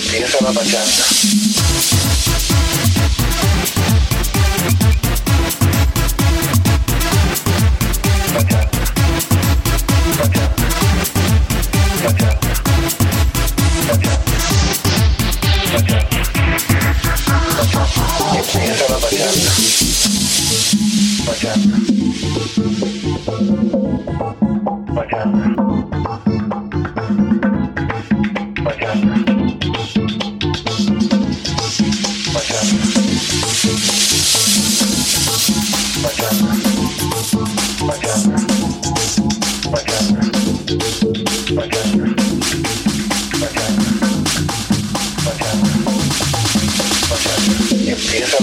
empieza la pachanga. La pachanga.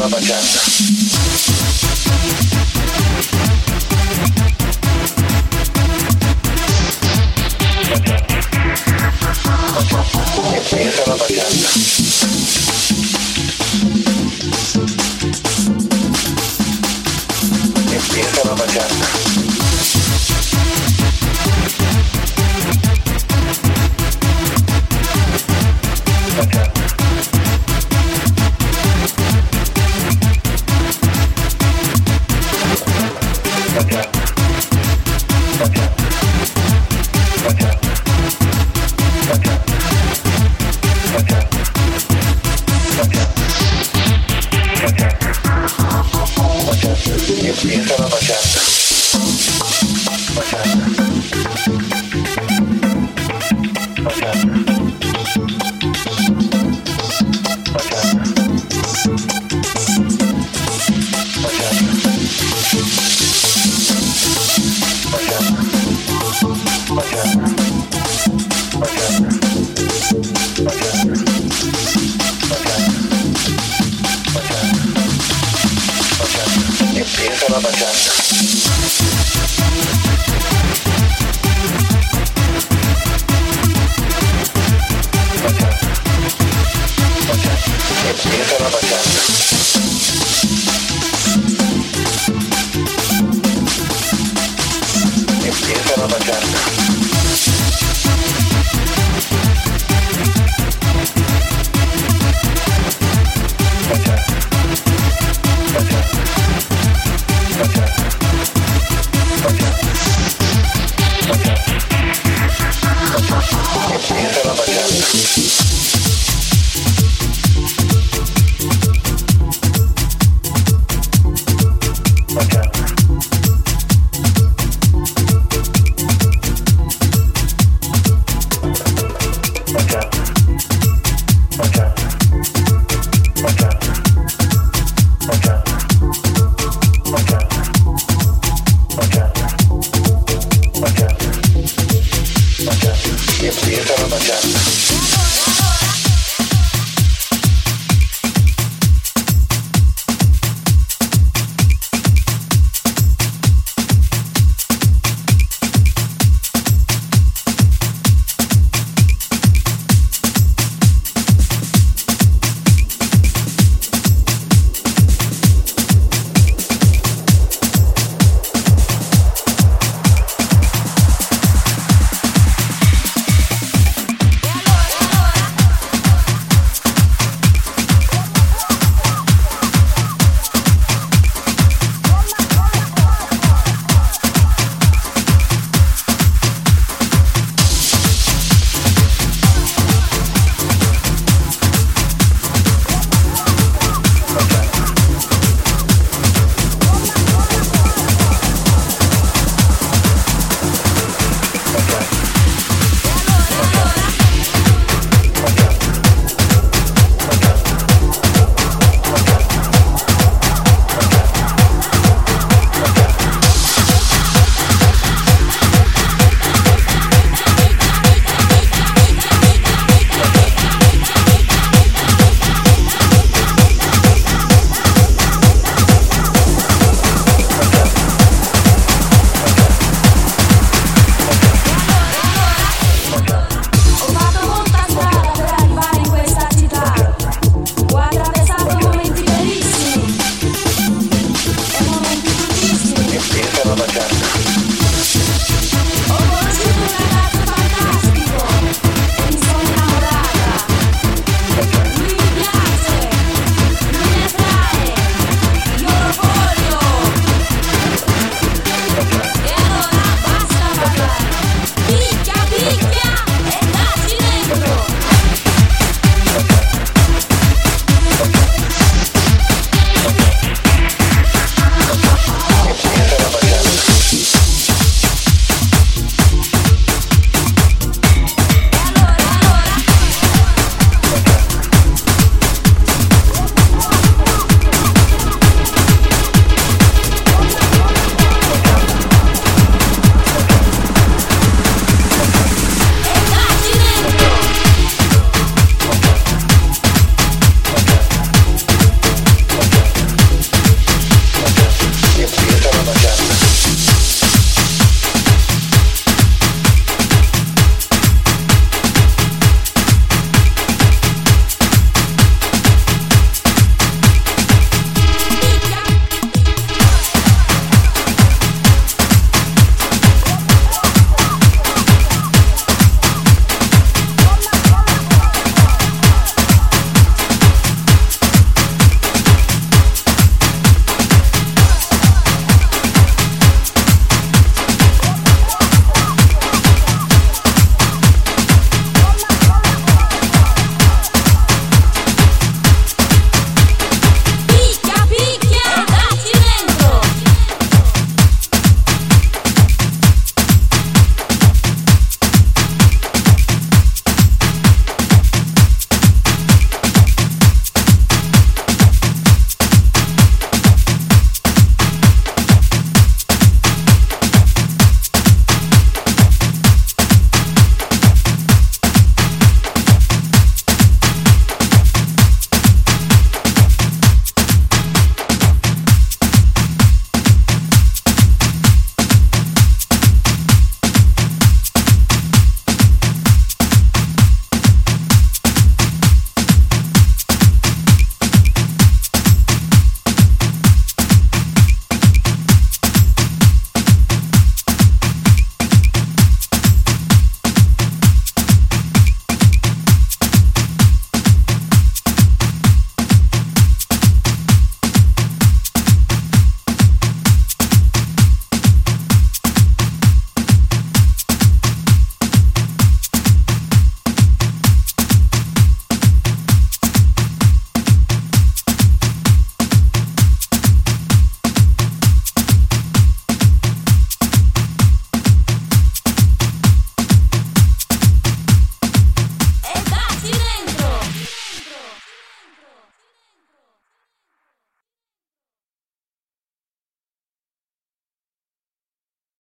extravaganza. pela bancada. y empieza la bachata.